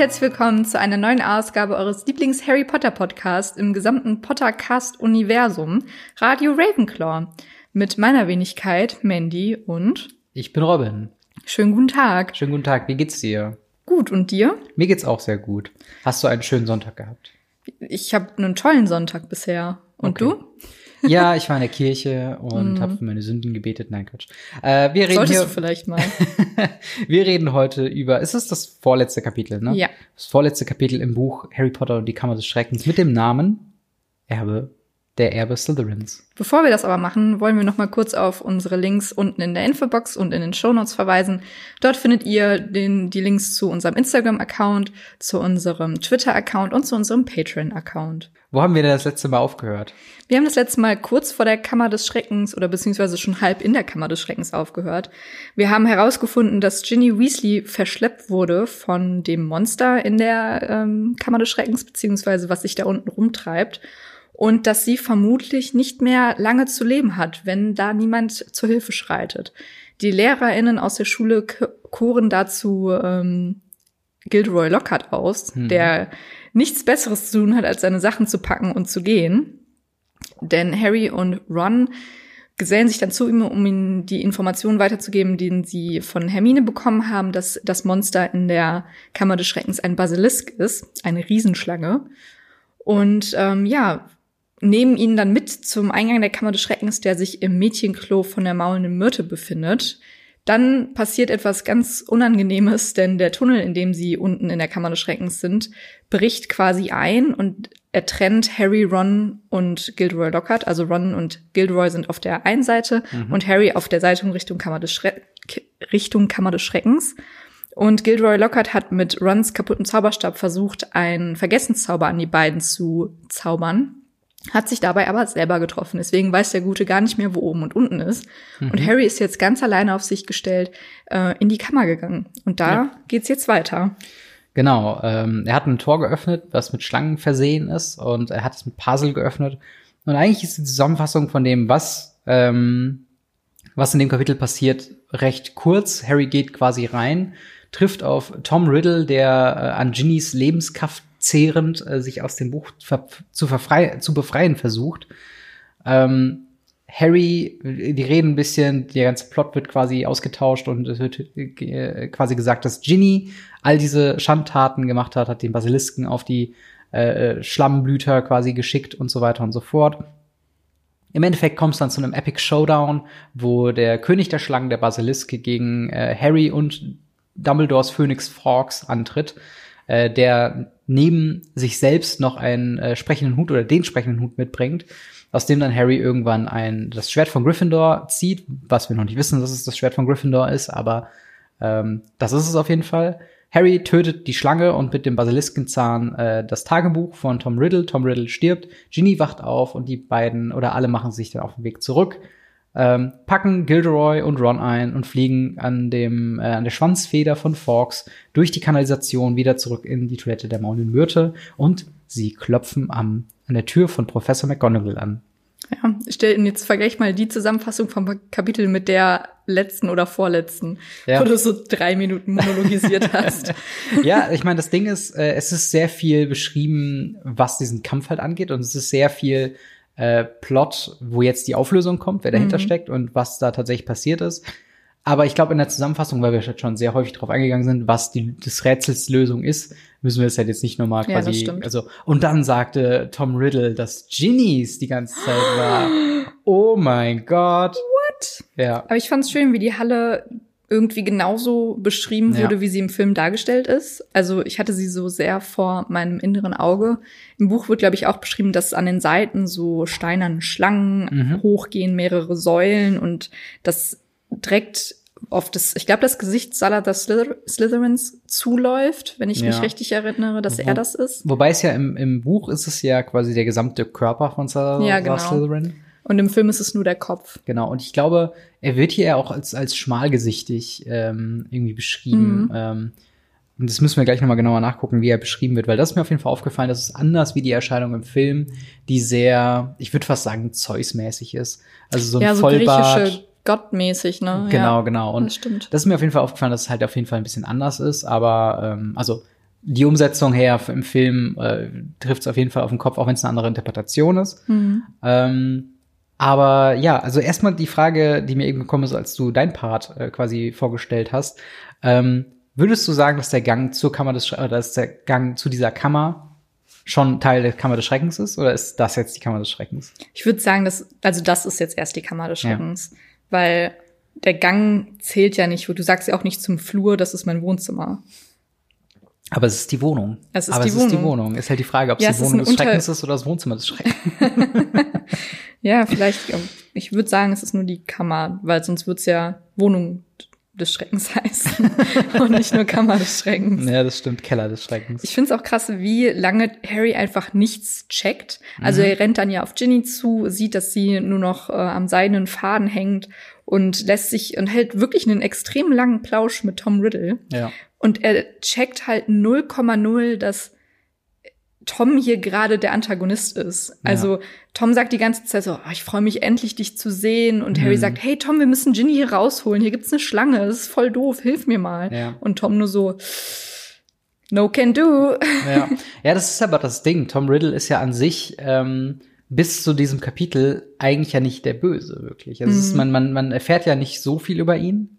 herzlich willkommen zu einer neuen Ausgabe eures Lieblings-Harry Potter Podcast im gesamten Pottercast-Universum, Radio Ravenclaw. Mit meiner Wenigkeit, Mandy und Ich bin Robin. schönen guten Tag. Schönen guten Tag. Wie geht's dir? Gut, und dir? Mir geht's auch sehr gut. Hast du einen schönen Sonntag gehabt? Ich habe einen tollen Sonntag bisher. Und Okay. du? Ja, ich war in der Kirche und habe für meine Sünden gebetet. Nein, Quatsch. Äh, wir reden Mhm. Solltest hier, du vielleicht mal. wir reden heute über, ist es das vorletzte Kapitel, ne? Ja. Das vorletzte Kapitel im Buch Harry Potter und die Kammer des Schreckens mit dem Namen Erbe, der Erbe Slytherins. Bevor wir das aber machen, wollen wir noch mal kurz auf unsere Links unten in der Infobox und in den Shownotes verweisen. Dort findet ihr den, die Links zu unserem Instagram-Account, zu unserem Twitter-Account und zu unserem Patreon-Account. Wo haben wir denn das letzte Mal aufgehört? Wir haben das letzte Mal kurz vor der Kammer des Schreckens oder beziehungsweise schon halb in der Kammer des Schreckens aufgehört. Wir haben herausgefunden, dass Ginny Weasley verschleppt wurde von dem Monster in der ähm, Kammer des Schreckens, beziehungsweise was sich da unten rumtreibt. Und dass sie vermutlich nicht mehr lange zu leben hat, wenn da niemand zur Hilfe schreitet. Die LehrerInnen aus der Schule koren dazu ähm, Gilderoy Lockhart aus, der nichts Besseres zu tun hat, als seine Sachen zu packen und zu gehen. Denn Harry und Ron gesellen sich dann zu ihm, um ihm die Informationen weiterzugeben, die sie von Hermine bekommen haben, dass das Monster in der Kammer des Schreckens ein Basilisk ist, eine Riesenschlange. Und ähm, ja, nehmen ihn dann mit zum Eingang der Kammer des Schreckens, der sich im Mädchenklo von der maulenden Myrte befindet. Dann passiert etwas ganz Unangenehmes, denn der Tunnel, in dem sie unten in der Kammer des Schreckens sind, bricht quasi ein und er trennt Harry, Ron und Gilderoy Lockhart. Also Ron und Gilderoy sind auf der einen Seite und Harry auf der Seite Richtung Kammer des, Schre Richtung Kammer des Schreckens. Und Gilderoy Lockhart hat mit Rons kaputten Zauberstab versucht, einen Vergessenszauber an die beiden zu zaubern hat sich dabei aber selber getroffen. Deswegen weiß der Gute gar nicht mehr, wo oben und unten ist. Und Harry ist jetzt ganz alleine auf sich gestellt äh, in die Kammer gegangen. Und da Ja. geht's jetzt weiter. Genau, ähm, er hat ein Tor geöffnet, was mit Schlangen versehen ist und er hat es mit Puzzle geöffnet. Und eigentlich ist die Zusammenfassung von dem, was, ähm, was in dem Kapitel passiert, recht kurz. Harry geht quasi rein, trifft auf Tom Riddle, der äh, an Ginnys Lebenskraft zehrend äh, sich aus dem Buch ver zu, zu befreien versucht. Ähm, Harry, die reden ein bisschen, der ganze Plot wird quasi ausgetauscht und es wird äh, quasi gesagt, dass Ginny all diese Schandtaten gemacht hat, hat den Basilisken auf die äh, Schlammblüter quasi geschickt und so weiter und so fort. Im Endeffekt kommt es dann zu einem Epic Showdown, wo der König der Schlangen, der Basiliske, gegen äh, Harry und Dumbledores Phoenix Fawkes antritt, äh, der neben sich selbst noch einen äh, sprechenden Hut oder den sprechenden Hut mitbringt, aus dem dann Harry irgendwann ein das Schwert von Gryffindor zieht, was wir noch nicht wissen, dass es das Schwert von Gryffindor ist, aber ähm, das ist es auf jeden Fall. Harry tötet die Schlange und mit dem Basiliskenzahn äh, das Tagebuch von Tom Riddle. Tom Riddle stirbt, Ginny wacht auf und die beiden oder alle machen sich dann auf den Weg zurück, ähm, packen Gilderoy und Ron ein und fliegen an dem äh, an der Schwanzfeder von Fawkes durch die Kanalisation wieder zurück in die Toilette der maulenden Myrte und sie klopfen am an der Tür von Professor McGonagall an. Ja, stell, jetzt vergleich mal die Zusammenfassung vom Kapitel mit der letzten oder vorletzten, Ja. wo du so drei Minuten monologisiert hast. ja, ich meine, das Ding ist, äh, es ist sehr viel beschrieben, was diesen Kampf halt angeht. Und es ist sehr viel äh, Plot, wo jetzt die Auflösung kommt, wer dahinter Mhm. steckt und was da tatsächlich passiert ist. Aber ich glaube, in der Zusammenfassung, weil wir schon sehr häufig darauf eingegangen sind, was die, des Rätsels Lösung ist, müssen wir es halt jetzt nicht nochmal Ja, quasi. stimmt. also, und dann sagte Tom Riddle, dass Ginny's die ganze Zeit war. Oh mein Gott. What? Ja. Aber ich fand's schön, wie die Halle irgendwie genauso beschrieben Ja. wurde, wie sie im Film dargestellt ist. Also ich hatte sie so sehr vor meinem inneren Auge. Im Buch wird, glaube ich, auch beschrieben, dass an den Seiten so steinerne Schlangen Mhm. hochgehen, mehrere Säulen und das direkt auf das, ich glaube, das Gesicht Salazar Slither Slytherins zuläuft, wenn ich mich Ja. richtig erinnere, dass Wo- er das ist. Wobei es ja im, im Buch ist es ja quasi der gesamte Körper von Salazar Ja, genau. Slytherin. Und im Film ist es nur der Kopf. Genau, und ich glaube, er wird hier auch als, als schmalgesichtig ähm, irgendwie beschrieben. Mhm. Ähm, und das müssen wir gleich nochmal genauer nachgucken, wie er beschrieben wird, weil das ist mir auf jeden Fall aufgefallen, dass es anders wie die Erscheinung im Film, die sehr, ich würde fast sagen, Zeus-mäßig ist. Also so ein ja, so Vollbart. griechische Gottmäßig, ne? Genau, ja, genau. Und das stimmt. das ist mir auf jeden Fall aufgefallen, dass es halt auf jeden Fall ein bisschen anders ist, aber ähm, also die Umsetzung her im Film äh, trifft es auf jeden Fall auf den Kopf, auch wenn es eine andere Interpretation ist. Mhm. Ähm, aber ja, also erstmal die Frage, die mir eben gekommen ist, als du dein Part äh, quasi vorgestellt hast. Ähm, würdest du sagen, dass der Gang zur Kammer des Sch oder dass der Gang zu dieser Kammer schon Teil der Kammer des Schreckens ist oder ist das jetzt die Kammer des Schreckens? Ich würde sagen, dass also das ist jetzt erst die Kammer des Schreckens, ja. weil der Gang zählt ja nicht, du sagst ja auch nicht zum Flur, das ist mein Wohnzimmer. Aber es ist die Wohnung. Es ist Aber die es Wohnung. ist die Wohnung. Ist halt die Frage, ob es Ja, die es ist Wohnung des Unter- Schreckens ist oder das Wohnzimmer des Schreckens. Ja, vielleicht, ich würde sagen, es ist nur die Kammer, weil sonst wird's ja Wohnung des Schreckens heißen und nicht nur Kammer des Schreckens. ja, das stimmt. Keller des Schreckens. Ich finde es auch krass, wie lange Harry einfach nichts checkt. Also Mhm. er rennt dann ja auf Ginny zu, sieht, dass sie nur noch äh, am seidenen Faden hängt und lässt sich und hält wirklich einen extrem langen Plausch mit Tom Riddle. ja. Und er checkt halt 0,0, dass Tom hier gerade der Antagonist ist. Also Tom sagt die ganze Zeit so, oh, ich freue mich endlich, dich zu sehen. Und Harry Mhm. sagt, hey Tom, wir müssen Ginny hier rausholen. Hier gibt's eine Schlange. Das ist voll doof. Hilf mir mal. Ja. Und Tom nur so, no can do. Ja. ja, das ist aber das Ding. Tom Riddle ist ja an sich ähm, bis zu diesem Kapitel eigentlich ja nicht der Böse, wirklich. Also es ist, Mhm. man, man, man erfährt ja nicht so viel über ihn.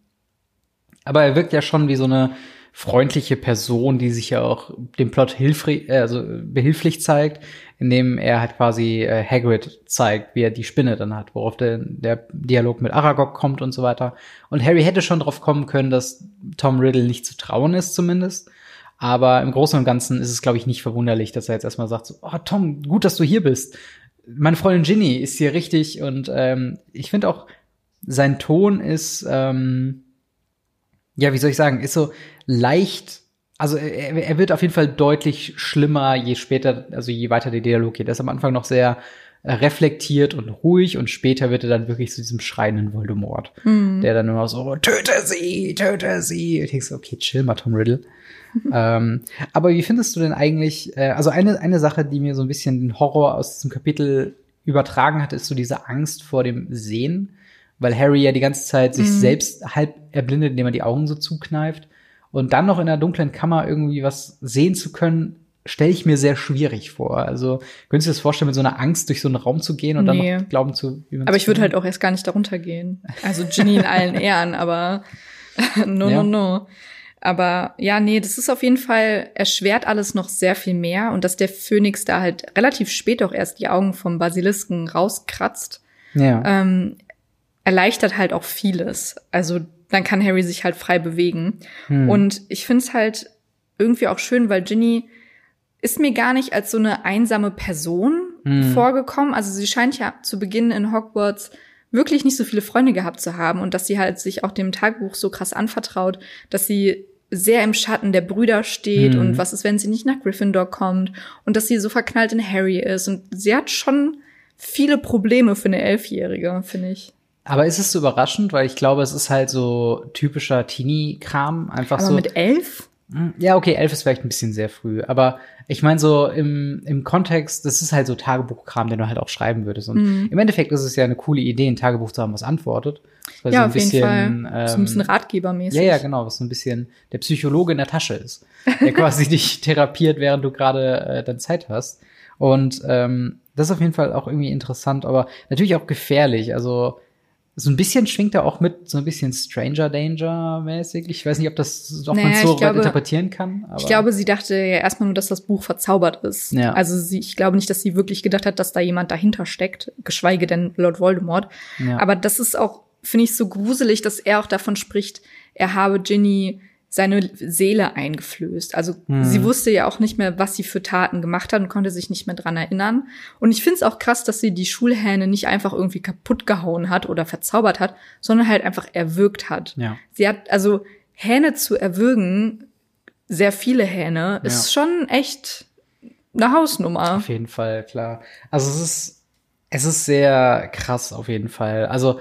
Aber er wirkt ja schon wie so eine freundliche Person, die sich ja auch dem Plot hilfri äh, also behilflich zeigt, indem er halt quasi äh, Hagrid zeigt, wie er die Spinne dann hat, worauf der, der Dialog mit Aragog kommt und so weiter. Und Harry hätte schon drauf kommen können, dass Tom Riddle nicht zu trauen ist zumindest. Aber im Großen und Ganzen ist es, glaube ich, nicht verwunderlich, dass er jetzt erstmal sagt, so, oh Tom, gut, dass du hier bist. Meine Freundin Ginny ist hier richtig und ähm, ich finde auch, sein Ton ist, ähm, ja, wie soll ich sagen, ist so leicht, also er, er wird auf jeden Fall deutlich schlimmer, je später, also je weiter der Dialog geht. Er ist am Anfang noch sehr reflektiert und ruhig und später wird er dann wirklich zu diesem schreienden Voldemort, Mhm. der dann nur noch so, töte sie, töte sie. Ich denk so, okay, chill mal, Tom Riddle. ähm, aber wie findest du denn eigentlich, äh, also eine, eine Sache, die mir so ein bisschen den Horror aus diesem Kapitel übertragen hat, ist so diese Angst vor dem Sehen, weil Harry ja die ganze Zeit sich Mhm. selbst halb erblindet, indem er die Augen so zukneift. Und dann noch in einer dunklen Kammer irgendwie was sehen zu können, stelle ich mir sehr schwierig vor. Also könntest du dir das vorstellen, mit so einer Angst durch so einen Raum zu gehen und Nee. dann noch glauben zu, wie Aber zu ich würde halt auch erst gar nicht darunter gehen. Also Ginny in allen Ehren, aber no, Ja. no, no. Aber ja, nee, das ist auf jeden Fall, erschwert alles noch sehr viel mehr. Und dass der Phönix da halt relativ spät auch erst die Augen vom Basilisken rauskratzt, Ja. ähm, erleichtert halt auch vieles. Also dann kann Harry sich halt frei bewegen. Hm. Und ich finde es halt irgendwie auch schön, weil Ginny ist mir gar nicht als so eine einsame Person Hm. vorgekommen. Also sie scheint ja zu Beginn in Hogwarts wirklich nicht so viele Freunde gehabt zu haben und dass sie halt sich auch dem Tagebuch so krass anvertraut, dass sie sehr im Schatten der Brüder steht Hm. und was ist, wenn sie nicht nach Gryffindor kommt und dass sie so verknallt in Harry ist und sie hat schon viele Probleme für eine Elfjährige, finde ich. Aber ist es so überraschend, weil ich glaube, es ist halt so typischer Teenie-Kram, einfach Aber so. mit elf? Hm, Ja, okay, elf ist vielleicht ein bisschen sehr früh, aber ich meine so im, im Kontext, das ist halt so Tagebuchkram, den du halt auch schreiben würdest. Und Mhm. im Endeffekt ist es ja eine coole Idee, ein Tagebuch zu haben, was antwortet. Was Ja, so ein auf jeden bisschen, Fall. so ein bisschen ähm, ratgebermäßig. Ja, ja, genau, was so ein bisschen der Psychologe in der Tasche ist, der quasi dich therapiert, während du gerade äh, dann Zeit hast. Und ähm, das ist auf jeden Fall auch irgendwie interessant, aber natürlich auch gefährlich. Also so ein bisschen schwingt er auch mit so ein bisschen Stranger Danger mäßig. Ich weiß nicht, ob das ob man Naja, so ich glaube- interpretieren kann. Ich glaube, sie dachte ja erstmal nur, dass das Buch verzaubert ist. Ja. Also sie, ich glaube nicht, dass sie wirklich gedacht hat, dass da jemand dahinter steckt, geschweige denn Lord Voldemort. ja. Aber das ist auch, finde ich, so gruselig, dass er auch davon spricht, er habe Ginny seine Seele eingeflößt. Also Mhm. sie wusste ja auch nicht mehr, was sie für Taten gemacht hat und konnte sich nicht mehr dran erinnern. Und ich finde es auch krass, dass sie die Schulhähne nicht einfach irgendwie kaputt gehauen hat oder verzaubert hat, sondern halt einfach erwürgt hat. ja. Sie hat also Hähne zu erwürgen, sehr viele Hähne, ist schon echt eine Hausnummer. Auf jeden Fall, klar. Also es ist, es ist sehr krass auf jeden Fall. Also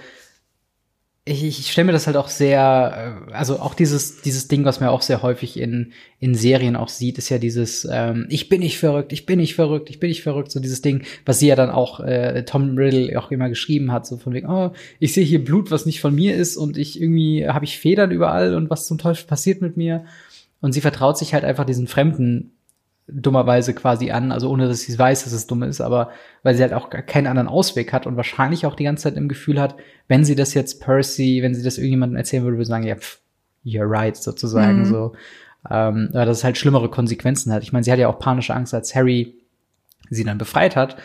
ich, ich stelle mir das halt auch sehr, äh, also auch dieses, dieses Ding, was man auch sehr häufig in, in Serien auch sieht, ist ja dieses, ähm, ich bin nicht verrückt, ich bin nicht verrückt, ich bin nicht verrückt, so dieses Ding, was sie ja dann auch, äh, Tom Riddle auch immer geschrieben hat, so von wegen, oh, ich sehe hier Blut, was nicht von mir ist und ich irgendwie habe ich Federn überall und was zum Teufel passiert mit mir. Und sie vertraut sich halt einfach diesen Fremden dummerweise quasi an, also ohne dass sie weiß, dass es dumm ist, aber weil sie halt auch keinen anderen Ausweg hat und wahrscheinlich auch die ganze Zeit im Gefühl hat, wenn sie das jetzt Percy, wenn sie das irgendjemandem erzählen würde, würde sie sagen, ja, pff, you're right, sozusagen, mhm. so. Ähm, aber das ist halt schlimmere Konsequenzen hat. Ich meine, sie hat ja auch panische Angst, als Harry sie dann befreit hat,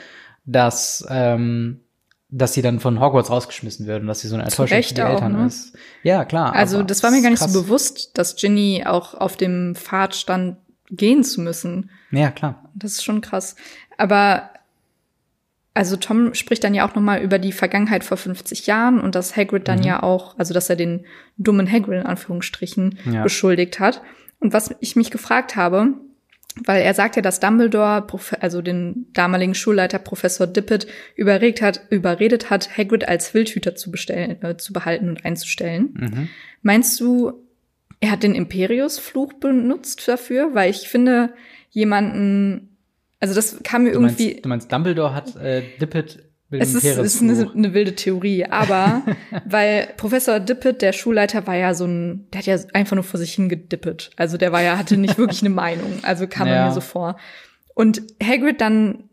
dass, ähm, dass sie dann von Hogwarts rausgeschmissen wird und dass sie so eine Enttäuschung für die auch, Eltern ne? ist. Ja, klar. Also das war mir gar nicht krass. so bewusst, dass Ginny auch auf dem Pfad stand, gehen zu müssen. Ja, klar. Das ist schon krass. Aber also Tom spricht dann ja auch noch mal über die Vergangenheit vor 50 Jahren und dass Hagrid dann mhm. ja auch, also dass er den dummen Hagrid in Anführungsstrichen ja. beschuldigt hat. Und was ich mich gefragt habe, weil er sagt ja, dass Dumbledore, also den damaligen Schulleiter Professor Dippet, überredet hat, überredet hat, Hagrid als Wildhüter zu bestellen, äh, zu behalten und einzustellen. Mhm. Meinst du, er hat den Imperius-Fluch benutzt dafür, weil ich finde, jemanden, also das kam mir du irgendwie. Meinst, du meinst, Dumbledore hat äh, Dippet es ist, ist eine, eine, wilde Theorie, aber weil Professor Dippet, der Schulleiter, war ja so ein, der hat ja einfach nur vor sich hingedippet. Also der war ja, hatte nicht wirklich eine Meinung. Also kam ja. er mir so vor. Und Hagrid dann,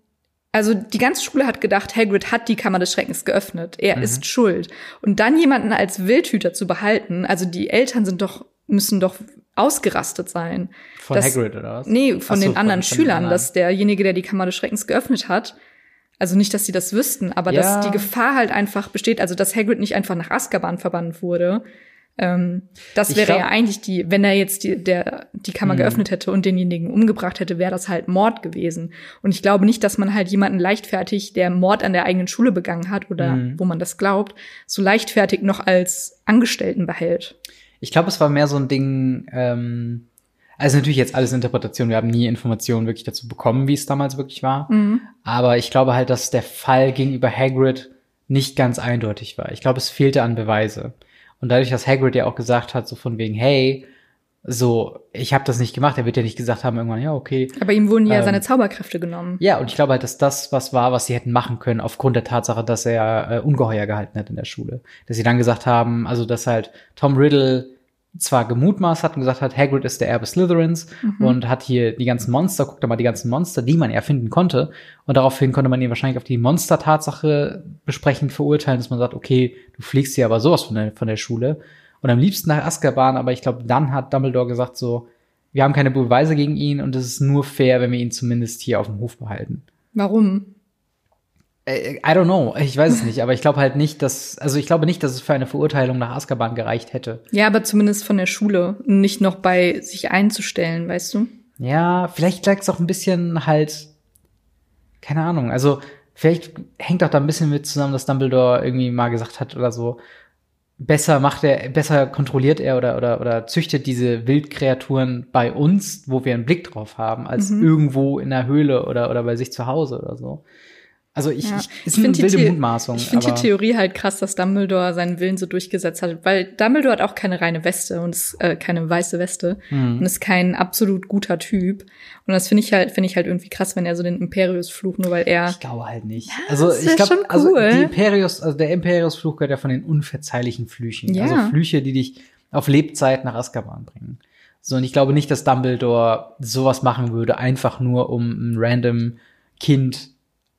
also die ganze Schule hat gedacht, Hagrid hat die Kammer des Schreckens geöffnet. Er mhm. ist schuld. Und dann jemanden als Wildhüter zu behalten, also die Eltern sind doch müssen doch ausgerastet sein. Von dass, Hagrid oder was? Nee, von so, den anderen von, Schülern, dass derjenige, der die Kammer des Schreckens geöffnet hat, also nicht, dass sie das wüssten, aber ja. dass die Gefahr halt einfach besteht, also dass Hagrid nicht einfach nach Azkaban verbannt wurde. Ähm, das ich wäre glaub, ja eigentlich die, wenn er jetzt die, der, die Kammer mh. geöffnet hätte und denjenigen umgebracht hätte, wäre das halt Mord gewesen. Und ich glaube nicht, dass man halt jemanden leichtfertig, der Mord an der eigenen Schule begangen hat oder mh. wo man das glaubt, so leichtfertig noch als Angestellten behält. Ich glaube, es war mehr so ein Ding, ähm, also natürlich jetzt alles Interpretation, wir haben nie Informationen wirklich dazu bekommen, wie es damals wirklich war. Mhm. Aber ich glaube halt, dass der Fall gegenüber Hagrid nicht ganz eindeutig war. Ich glaube, es fehlte an Beweise. Und dadurch, dass Hagrid ja auch gesagt hat, so von wegen, hey, so, ich habe das nicht gemacht, er wird ja nicht gesagt haben irgendwann, ja, okay. Aber ihm wurden ja ähm, seine Zauberkräfte genommen. Ja, und ich glaube halt, dass das was war, was sie hätten machen können, aufgrund der Tatsache, dass er äh, ungeheuer gehalten hat in der Schule. Dass sie dann gesagt haben, also dass halt Tom Riddle zwar gemutmaßt hat und gesagt hat, Hagrid ist der Erbe Slytherins mhm. und hat hier die ganzen Monster, guckt da mal die ganzen Monster, die man erfinden konnte. Und daraufhin konnte man ihn wahrscheinlich auf die Monster-Tatsache besprechend verurteilen, dass man sagt, okay, du fliegst hier aber sowas von der, von der Schule. Und am liebsten nach Azkaban, aber ich glaube, dann hat Dumbledore gesagt so, wir haben keine Beweise gegen ihn und es ist nur fair, wenn wir ihn zumindest hier auf dem Hof behalten. Warum? Äh, I don't know, ich weiß es nicht, aber ich glaube halt nicht, dass, also ich glaube nicht, dass es für eine Verurteilung nach Azkaban gereicht hätte. Ja, aber zumindest von der Schule, nicht noch bei sich einzustellen, weißt du? Ja, vielleicht lag es auch ein bisschen halt, keine Ahnung, also vielleicht hängt auch da ein bisschen mit zusammen, dass Dumbledore irgendwie mal gesagt hat oder so, besser macht er, besser kontrolliert er oder, oder, oder züchtet diese Wildkreaturen bei uns, wo wir einen Blick drauf haben, als mhm. irgendwo in der Höhle oder, oder bei sich zu Hause oder so. Also ich, ja. ich ich wilde die, Mutmaßung. Ich finde die Theorie halt krass, dass Dumbledore seinen Willen so durchgesetzt hat, weil Dumbledore hat auch keine reine Weste und ist äh, keine weiße Weste mhm. und ist kein absolut guter Typ. Und das finde ich halt finde ich halt irgendwie krass, wenn er so den Imperius-Fluch nur weil er. Ich glaube halt nicht. Ja, also ich glaube, cool. also die Imperius, also der Imperius-Fluch gehört ja von den unverzeihlichen Flüchen, ja. also Flüche, die dich auf Lebzeit nach Azkaban bringen. So und ich glaube nicht, dass Dumbledore sowas machen würde, einfach nur um ein random Kind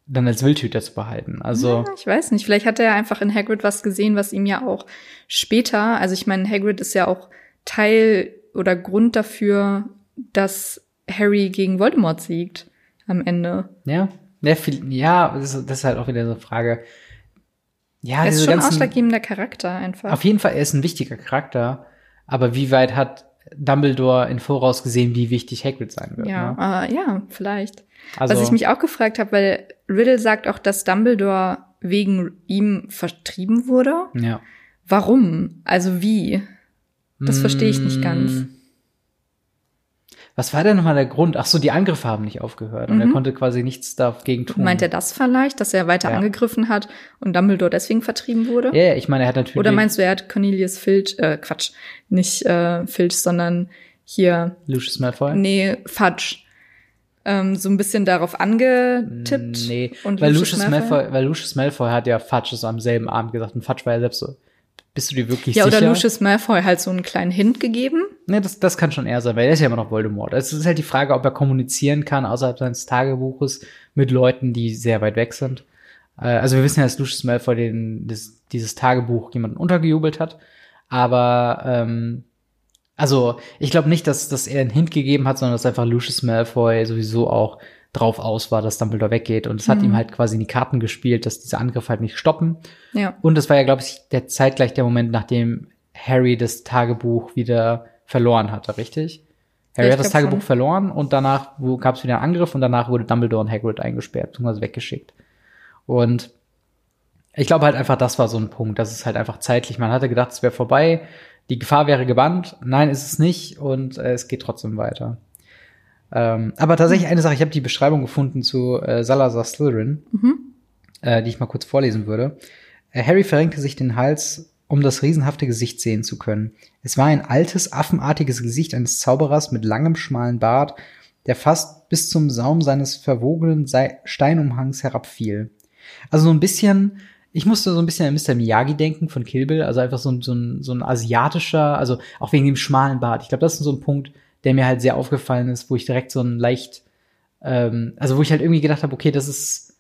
dann als Wildhüter zu behalten. Also ja, ich weiß nicht, vielleicht hat er einfach in Hagrid was gesehen, was ihm ja auch später, also ich meine, Hagrid ist ja auch Teil oder Grund dafür, dass Harry gegen Voldemort siegt am Ende. Ja, ja, viel, ja das, ist, das ist halt auch wieder so eine Frage. Ja, er ist schon ein ausschlaggebender Charakter einfach. Auf jeden Fall, er ist ein wichtiger Charakter, aber wie weit hat Dumbledore in Voraus gesehen, wie wichtig Hagrid sein wird? Ja, ne? uh, ja, vielleicht. Also, Was ich mich auch gefragt habe, weil Riddle sagt auch, dass Dumbledore wegen ihm vertrieben wurde. Ja. Warum? Also wie? Das verstehe ich nicht ganz. Was war denn nochmal der Grund? Ach so, die Angriffe haben nicht aufgehört und er mhm. konnte quasi nichts dagegen tun. Meint er das vielleicht, dass er weiter ja. angegriffen hat und Dumbledore deswegen vertrieben wurde? Ja, yeah, ich meine, er hat natürlich. Oder meinst du, er hat Cornelius Filch, äh, Quatsch, nicht äh, Filch, sondern hier. Lucius Malfoy? Nee, Fudge ähm, so ein bisschen darauf angetippt. Nee, und weil Lucius, Malfoy, Malfoy, weil Lucius Malfoy hat ja Fudge so am selben Abend gesagt und Fudge war ja selbst so bist du dir wirklich Ja, sicher? oder Lucius Malfoy halt so einen kleinen Hint gegeben. Ne, das, das kann schon eher sein, weil er ist ja immer noch Voldemort. Es ist halt die Frage, ob er kommunizieren kann außerhalb seines Tagebuches mit Leuten, die sehr weit weg sind. Äh, also wir wissen ja, dass Lucius Malfoy den, das, dieses Tagebuch jemanden untergejubelt hat. Aber ähm, also ich glaube nicht, dass, dass er einen Hint gegeben hat, sondern dass einfach Lucius Malfoy sowieso auch drauf aus war, dass Dumbledore weggeht. Und es hat Mhm. ihm halt quasi in die Karten gespielt, dass diese Angriffe halt nicht stoppen. Ja. Und das war ja, glaube ich, der zeitgleich der Moment, nachdem Harry das Tagebuch wieder verloren hatte, richtig? Harry Ja, hat das Tagebuch schon. verloren und danach gab es wieder einen Angriff und danach wurde Dumbledore und Hagrid eingesperrt, beziehungsweise weggeschickt. Und ich glaube halt einfach, das war so ein Punkt, das ist halt einfach zeitlich. Man hatte gedacht, es wäre vorbei, die Gefahr wäre gebannt. Nein, ist es nicht und äh, es geht trotzdem weiter. Ähm, aber tatsächlich eine Sache, ich habe die Beschreibung gefunden zu äh, Salazar Slytherin Mhm. äh, die ich mal kurz vorlesen würde. Äh, Harry verrenkte sich den Hals, um das riesenhafte Gesicht sehen zu können. Es war ein altes, affenartiges Gesicht eines Zauberers mit langem, schmalen Bart, der fast bis zum Saum seines verwogenen Sei- Steinumhangs herabfiel. Also so ein bisschen, ich musste so ein bisschen an Mr. Miyagi denken von Kill Bill, also einfach so ein, so ein, so ein asiatischer, also auch wegen dem schmalen Bart. Ich glaube, das ist so ein Punkt, der mir halt sehr aufgefallen ist, wo ich direkt so ein leicht, ähm, also wo ich halt irgendwie gedacht habe, okay, das ist,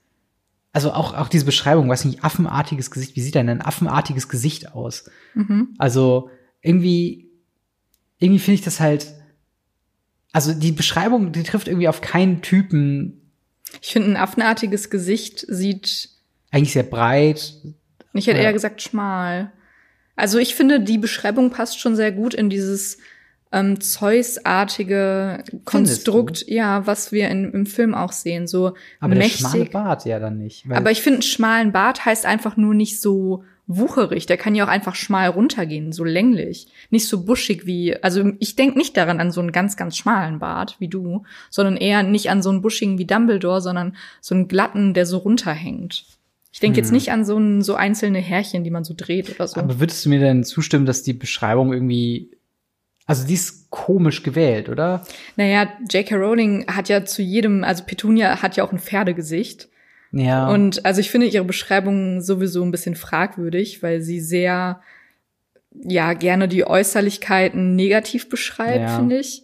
also auch, auch diese Beschreibung, weiß nicht, affenartiges Gesicht, wie sieht denn ein affenartiges Gesicht aus? Mhm. Also irgendwie, irgendwie finde ich das halt, also die Beschreibung, die trifft irgendwie auf keinen Typen, Ich finde, ein affenartiges Gesicht sieht, eigentlich sehr breit. ich hätte eher gesagt schmal. Also ich finde, die Beschreibung passt schon sehr gut in dieses ähm, Zeus-artige Konstrukt, ja, was wir in, im Film auch sehen. So Aber der schmale mächtig. Bart ja dann nicht. Aber ich finde, einen schmalen Bart heißt einfach nur nicht so wucherig. Der kann ja auch einfach schmal runtergehen, so länglich. Nicht so buschig wie, also ich denke nicht daran an so einen ganz, ganz schmalen Bart wie du, sondern eher nicht an so einen buschigen wie Dumbledore, sondern so einen glatten, der so runterhängt. Ich denke jetzt Hm. nicht an so, ein, so einzelne Härchen, die man so dreht oder so. aber würdest du mir denn zustimmen, dass die Beschreibung irgendwie, also die ist komisch gewählt, oder? naja, J.K. Rowling hat ja zu jedem, also Petunia hat ja auch ein Pferdegesicht. Ja. Und also ich finde ihre Beschreibung sowieso ein bisschen fragwürdig, weil sie sehr, ja, gerne die Äußerlichkeiten negativ beschreibt, Ja. finde ich.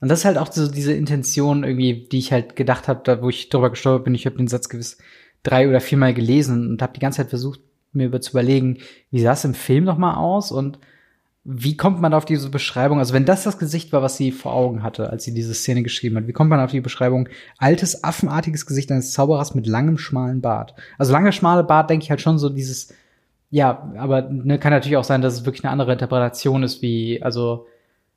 Und das ist halt auch so diese Intention irgendwie, die ich halt gedacht habe, da wo ich drüber gestolpert bin. Ich habe den Satz gewiss drei oder viermal gelesen und habe die ganze Zeit versucht, mir über zu überlegen, wie sah es im Film noch mal aus und wie kommt man auf diese Beschreibung? Also wenn das das Gesicht war, was sie vor Augen hatte, als sie diese Szene geschrieben hat, wie kommt man auf die Beschreibung? Altes, affenartiges Gesicht eines Zauberers mit langem, schmalen Bart. Also lange, schmale Bart, denke ich halt schon so dieses, ja, aber ne, kann natürlich auch sein, dass es wirklich eine andere Interpretation ist, wie, also,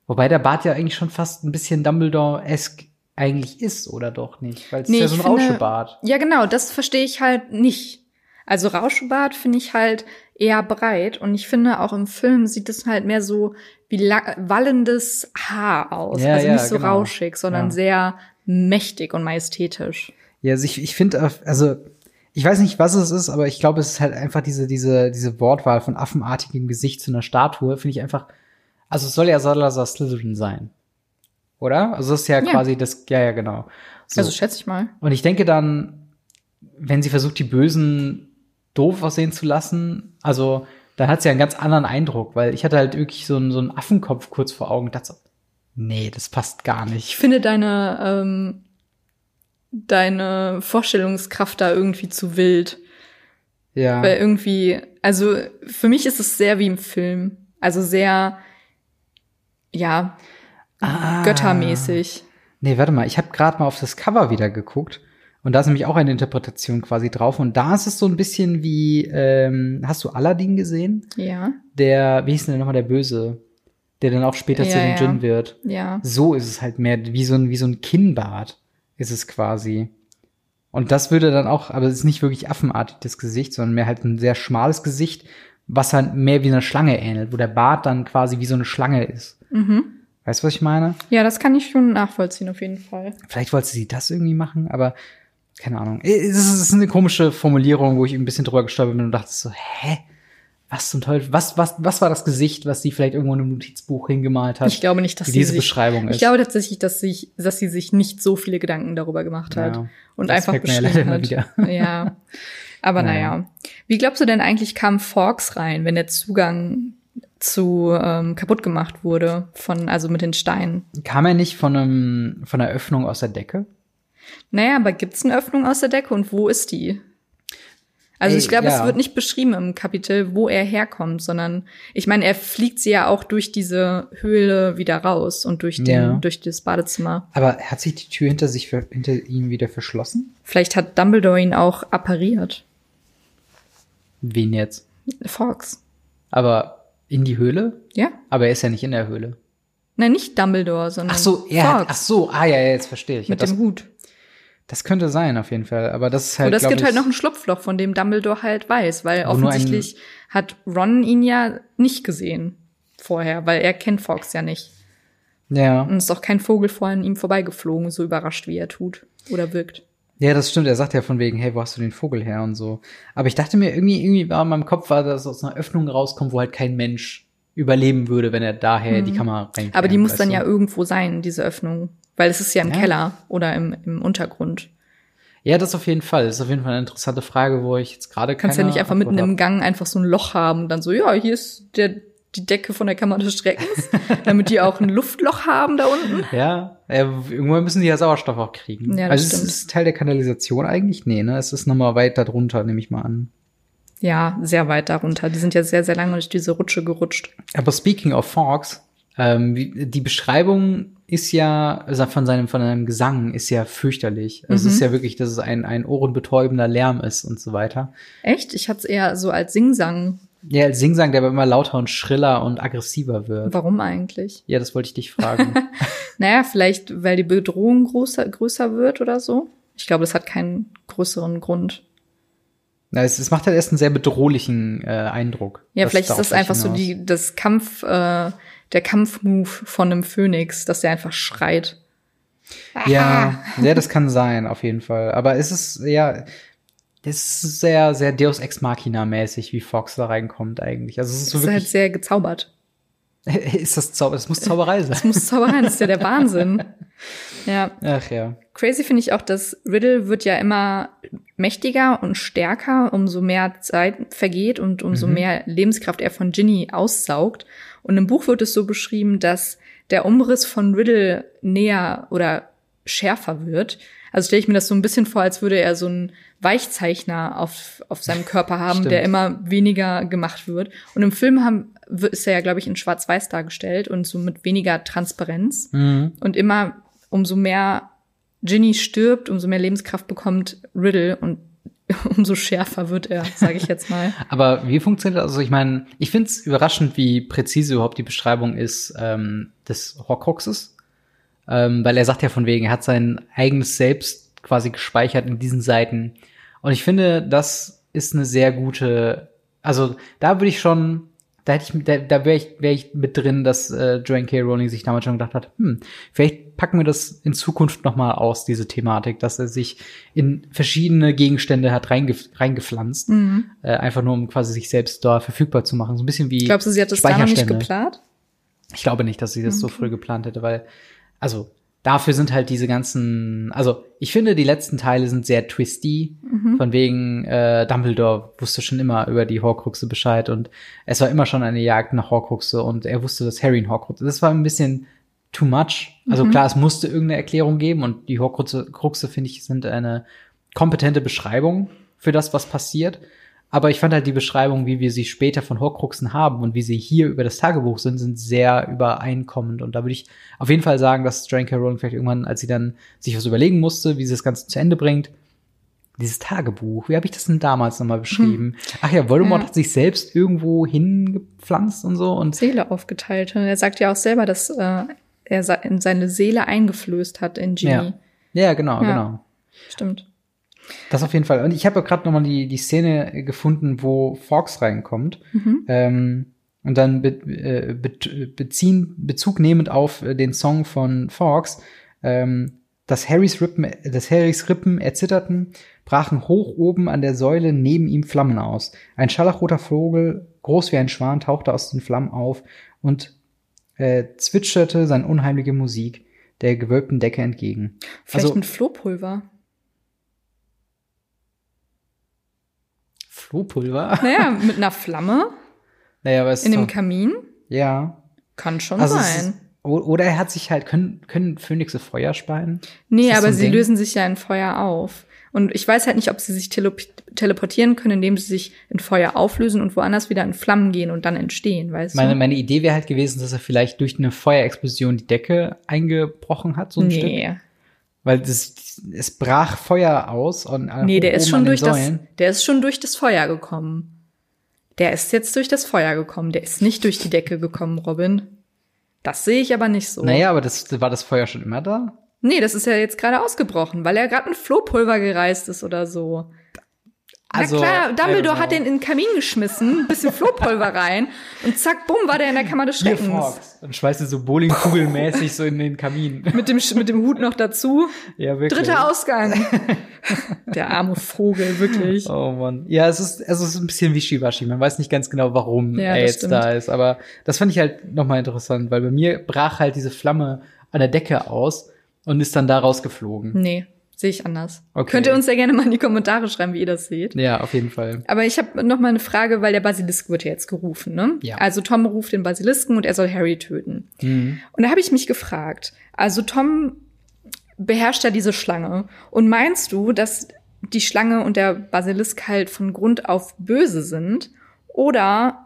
wobei der Bart ja eigentlich schon fast ein bisschen Dumbledore-esque eigentlich ist, oder doch nicht? Weil es Nee, ist ja so ein finde- Rauschebart. Ja, genau, das verstehe ich halt nicht. Also Rauschebart finde ich halt eher breit und ich finde auch im Film sieht es halt mehr so wie wallendes Haar aus. Ja, also ja, nicht so genau. rauschig, sondern Ja. sehr mächtig und majestätisch. Ja, also ich, ich finde, also, ich weiß nicht, was es ist, aber ich glaube, es ist halt einfach diese, diese, diese Wortwahl von affenartigem Gesicht zu einer Statue, finde ich einfach, also es soll ja Salazar Slytherin sein. Oder? Also das ist ja, Ja. quasi das, ja, ja, genau. So. Also schätze ich mal. Und ich denke dann, wenn sie versucht, die Bösen doof aussehen zu lassen, also dann hat sie einen ganz anderen Eindruck, weil ich hatte halt wirklich so einen, so einen Affenkopf kurz vor Augen und dachte so, nee, das passt gar Ich nicht. finde deine, ähm, deine Vorstellungskraft da irgendwie zu wild. Ja. Weil irgendwie, also für mich ist es sehr wie im Film. Also sehr, ja, Ah. göttermäßig. Nee, warte mal, ich habe gerade mal auf das Cover wieder geguckt und da ist nämlich auch eine Interpretation quasi drauf und da ist es so ein bisschen wie, ähm, hast du Aladdin gesehen? Ja, Der, wie hieß denn nochmal der Böse, der dann auch später zu Ja, dem ja. Djinn wird. ja. So ist es halt mehr wie so ein, wie so ein Kinnbart ist es quasi. Und das würde dann auch, aber es ist nicht wirklich affenartig, das Gesicht, sondern mehr halt ein sehr schmales Gesicht, was halt mehr wie einer Schlange ähnelt, wo der Bart dann quasi wie so eine Schlange ist. Mhm. Weißt du, was ich meine? Ja, das kann ich schon nachvollziehen, auf jeden Fall. Vielleicht wollte sie das irgendwie machen, aber keine Ahnung. Es ist, es ist eine komische Formulierung, wo ich ein bisschen drüber gestolpert bin und dachte so, hä? Was zum Teufel? Was, was, was war das Gesicht, was sie vielleicht irgendwo in einem Notizbuch hingemalt hat? Ich glaube nicht, dass wie sie diese sich, Beschreibung ist. Ich glaube tatsächlich, dass, sich, dass sie sich nicht so viele Gedanken darüber gemacht hat Ja, und einfach beschrieben hat. Ja. Aber Naja. naja. Wie glaubst du denn eigentlich kam Forks rein, wenn der Zugang zu ähm, kaputt gemacht wurde von also mit den Steinen? Kam er nicht von einem von einer Öffnung aus der Decke? Naja, aber gibt's eine Öffnung aus der Decke und wo ist die? Also Ey, ich glaube, ja. es wird nicht beschrieben im Kapitel, wo er herkommt, sondern ich meine, er fliegt sie ja auch durch diese Höhle wieder raus und durch den, Ja. durch das Badezimmer. Aber hat sich die Tür hinter sich hinter ihm wieder verschlossen? Vielleicht hat Dumbledore ihn auch appariert. Wen jetzt? Fox. Aber in die Höhle? Ja? Aber er ist ja nicht in der Höhle. Nein, nicht Dumbledore, sondern Ach so, er Fox hat, ach so, ah ja, ja, jetzt verstehe ich. Mit das, dem Hut. Das könnte sein auf jeden Fall, aber das ist halt Oder es glaub gibt ich, halt noch ein Schlupfloch, von dem Dumbledore halt weiß, weil offensichtlich hat Ron ihn ja nicht gesehen vorher, weil er kennt Fox ja nicht. Ja. Und ist auch kein Vogel vor an ihm vorbeigeflogen, so überrascht, wie er tut oder wirkt. Ja, das stimmt. Er sagt ja von wegen, hey, wo hast du den Vogel her und so. Aber ich dachte mir irgendwie, irgendwie war in meinem Kopf war, dass aus einer Öffnung rauskommt, wo halt kein Mensch überleben würde, wenn er daher die Kamera rein. Mhm. Aber die muss dann du? ja irgendwo sein, diese Öffnung. Weil es ist ja im Ja. Keller oder im, im Untergrund. Ja, das auf jeden Fall. Das ist auf jeden Fall eine interessante Frage, wo ich jetzt gerade Du kannst ja nicht einfach mitten Antwort im Gang einfach so ein Loch haben und dann so, ja, hier ist der, die Decke von der Kammer des Schreckens, damit die auch ein Luftloch haben da unten. hab. Ja, äh, irgendwann müssen die ja Sauerstoff auch kriegen. Ja, das also stimmt. ist es Teil der Kanalisation eigentlich? Nee, ne? Es ist nochmal weit darunter, nehme ich mal an. Ja, sehr weit darunter. Die sind ja sehr, sehr lange durch diese Rutsche gerutscht. Aber speaking of Fox, ähm, die Beschreibung ist ja, also von seinem, von seinem Gesang ist ja fürchterlich. Also Mhm. es ist ja wirklich, dass es ein, ein ohrenbetäubender Lärm ist und so weiter. Echt? Ich hatte es eher so als Singsang. Ja, als Singsang, der aber immer lauter und schriller und aggressiver wird. Warum eigentlich? Ja, das wollte ich dich fragen. Naja, vielleicht, weil die Bedrohung größer, größer wird oder so. Ich glaube, das hat keinen größeren Grund. Na, es, es macht halt erst einen sehr bedrohlichen äh, Eindruck. Ja, vielleicht ist das einfach so hinaus. die, das Kampf, äh, der Kampfmove von einem Phönix, dass der einfach schreit. Ja, ja, das kann sein, auf jeden Fall. Aber es ist, ja, es ist sehr, sehr Deus Ex Machina mäßig, wie Fox da reinkommt eigentlich. Also es ist so ist halt sehr gezaubert. ist das Zauber, das muss Zauberei sein. Das muss Zaubereien, das ist ja der Wahnsinn. Ja, Ach ja. crazy finde ich auch, dass Riddle wird ja immer mächtiger und stärker, umso mehr Zeit vergeht und umso Mhm. mehr Lebenskraft er von Ginny aussaugt. Und im Buch wird es so beschrieben, dass der Umriss von Riddle näher oder schärfer wird. Also stelle ich mir das so ein bisschen vor, als würde er so einen Weichzeichner auf, auf seinem Körper haben, Stimmt. der immer weniger gemacht wird. Und im Film haben, ist er ja, glaube ich, in Schwarz-Weiß dargestellt und so mit weniger Transparenz. Mhm. Und immer, umso mehr Ginny stirbt, umso mehr Lebenskraft bekommt Riddle und umso schärfer wird er, sage ich jetzt mal. Aber wie funktioniert das? Also ich meine, ich finde es überraschend, wie präzise überhaupt die Beschreibung ist ähm, des Horcruxes. Ähm, weil er sagt ja von wegen, er hat sein eigenes Selbst quasi gespeichert in diesen Seiten. Und ich finde, das ist eine sehr gute, also da würde ich schon, da hätte ich, da, da wäre ich, wäre ich mit drin, dass äh, Joanne K. Rowling sich damals schon gedacht hat, hm, vielleicht packen wir das in Zukunft noch mal aus, diese Thematik, dass er sich in verschiedene Gegenstände hat reingef reingepflanzt, Mhm. äh, einfach nur um quasi sich selbst da verfügbar zu machen, so ein bisschen wie Glaubst du, sie hat das da noch nicht geplant? Ich glaube nicht, dass sie das so Okay. früh geplant hätte, weil, also, dafür sind halt diese ganzen, also, ich finde, die letzten Teile sind sehr twisty, Mhm. von wegen, äh, Dumbledore wusste schon immer über die Horcruxe Bescheid und es war immer schon eine Jagd nach Horcruxe und er wusste, dass Harry ein Horcrux ist. Das war ein bisschen too much. Also Mhm. klar, es musste irgendeine Erklärung geben und die Horcruxe, Cruxe, finde ich, sind eine kompetente Beschreibung für das, was passiert. Aber ich fand halt die Beschreibung, wie wir sie später von Horcruxen haben und wie sie hier über das Tagebuch sind, sind sehr übereinkommend. Und da würde ich auf jeden Fall sagen, dass Joanne K. Rowling vielleicht irgendwann, als sie dann sich was überlegen musste, wie sie das Ganze zu Ende bringt, dieses Tagebuch, wie habe ich das denn damals nochmal beschrieben? Ach ja, Voldemort Ja. hat sich selbst irgendwo hingepflanzt und so und Seele aufgeteilt. Er sagt ja auch selber, dass äh, er se- in seine Seele eingeflößt hat in Ginny. ja. Ja, genau, Ja. genau. Stimmt. Das auf jeden Fall. Und ich habe ja gerade nochmal die, die Szene gefunden, wo Fox reinkommt. Mhm. Ähm, und dann be, äh, be, beziehen, Bezug nehmend auf äh, den Song von Fox, ähm, dass Harrys Rippen, dass Harrys Rippen erzitterten, brachen hoch oben an der Säule neben ihm Flammen aus. Ein scharlachroter Vogel, groß wie ein Schwan, tauchte aus den Flammen auf und äh, zwitscherte seine unheimliche Musik der gewölbten Decke entgegen. Mhm. Also, Vielleicht mit Flohpulver. Flohpulver? Naja, mit einer Flamme Naja, aber es in dem Kamin. Ja. Kann schon Also sein. ist, oder er hat sich halt, können, können Phönixe Feuer speien? Nee, aber so sie Ding? lösen sich ja in Feuer auf. Und ich weiß halt nicht, ob sie sich telep teleportieren können, indem sie sich in Feuer auflösen und woanders wieder in Flammen gehen und dann entstehen, weißt Meine, du? meine Idee wäre halt gewesen, dass er vielleicht durch eine Feuerexplosion die Decke eingebrochen hat, so ein Stück. Weil das, es brach Feuer aus und äh, Nee, der ist schon durch das, Säulen. der ist schon durch das Feuer gekommen. Der ist jetzt durch das Feuer gekommen. Der ist nicht durch die Decke gekommen, Robin. Das sehe ich aber nicht so. Naja, aber das war das Feuer schon immer da? Nee, das ist ja jetzt gerade ausgebrochen, weil er gerade mit Flohpulver gereist ist oder so. Also, Na klar, Dumbledore hat know. den in den Kamin geschmissen, ein bisschen Flohpulver rein und zack, bumm, war der in der Kammer des Schreckens. Fox. Und schmeißt du so Bowlingkugelmäßig so in den Kamin. Mit dem, mit dem Hut noch dazu. Ja, wirklich. Dritter Ausgang. Der arme Vogel, wirklich. Oh Mann. Ja, es ist, es ist ein bisschen wischiwaschi. Man weiß nicht ganz genau, warum Ja, er jetzt stimmt. da ist. Aber das fand ich halt nochmal interessant, weil bei mir brach halt diese Flamme an der Decke aus und ist dann da rausgeflogen. Nee, sehe ich anders. Okay. Könnt ihr uns ja gerne mal in die Kommentare schreiben, wie ihr das seht. Ja, auf jeden Fall. Aber ich habe noch mal eine Frage, weil der Basilisk wird ja jetzt gerufen, ne? Ja. Also Tom ruft den Basilisken und er soll Harry töten. Mhm. Und da habe ich mich gefragt, also Tom beherrscht ja diese Schlange. Und meinst du, dass die Schlange und der Basilisk halt von Grund auf böse sind? Oder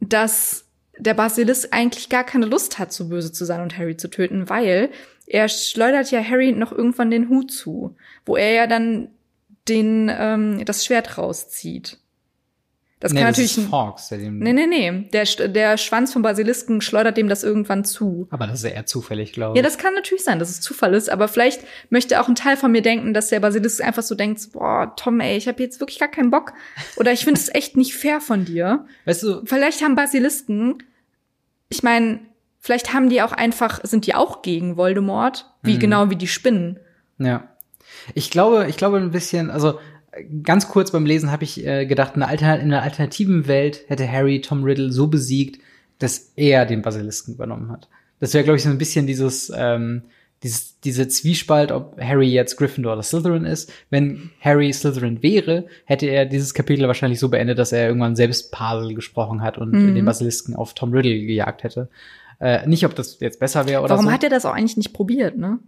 dass der Basilisk eigentlich gar keine Lust hat, so böse zu sein und Harry zu töten, weil er schleudert ja Harry noch irgendwann den Hut zu, wo er ja dann den, ähm, das Schwert rauszieht. Das nee, kann das natürlich. ist Fox, der dem, Nee, nee, nee. Der, der Schwanz vom Basilisken schleudert dem das irgendwann zu. Aber das ist eher zufällig, glaube Ja, ich. das kann natürlich sein, dass es Zufall ist, aber vielleicht möchte auch ein Teil von mir denken, dass der Basilisk einfach so denkt, boah, Tom, ey, ich habe jetzt wirklich gar keinen Bock. Oder ich finde es echt nicht fair von dir. weißt du, Vielleicht haben Basilisken, ich meine, vielleicht haben die auch einfach, sind die auch gegen Voldemort, wie Mhm. genau wie die Spinnen. Ja. Ich glaube, ich glaube ein bisschen, also ganz kurz beim Lesen habe ich äh, gedacht, in einer, Altern in einer alternativen Welt hätte Harry Tom Riddle so besiegt, dass er den Basilisken übernommen hat. Das wäre, glaube ich, so ein bisschen dieses, ähm, dieses, diese Zwiespalt, ob Harry jetzt Gryffindor oder Slytherin ist. Wenn Harry Slytherin wäre, hätte er dieses Kapitel wahrscheinlich so beendet, dass er irgendwann selbst Pavel gesprochen hat und Mhm. den Basilisken auf Tom Riddle gejagt hätte. Äh, nicht, ob das jetzt besser wäre oder Warum so. hat er das auch eigentlich nicht probiert, ne?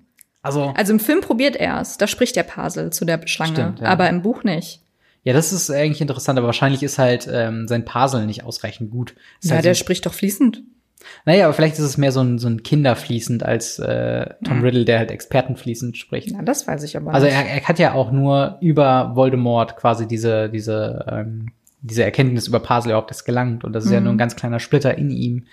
also, Also im Film probiert er es, da spricht der Pasel zu der Schlange, Stimmt, ja. aber im Buch nicht. Ja, das ist eigentlich interessant, aber wahrscheinlich ist halt ähm, sein Parsel nicht ausreichend gut. Ist Ja, halt der spricht doch fließend. Naja, aber vielleicht ist es mehr so ein, so ein Kinderfließend als äh, Tom Mhm. Riddle, der halt Expertenfließend spricht. Ja, das weiß ich aber Also er, er hat ja auch nur über Voldemort quasi diese, diese, ähm, diese Erkenntnis über Parsel überhaupt erst gelangt. Und das ist ja Mhm. nur ein ganz kleiner Splitter in ihm.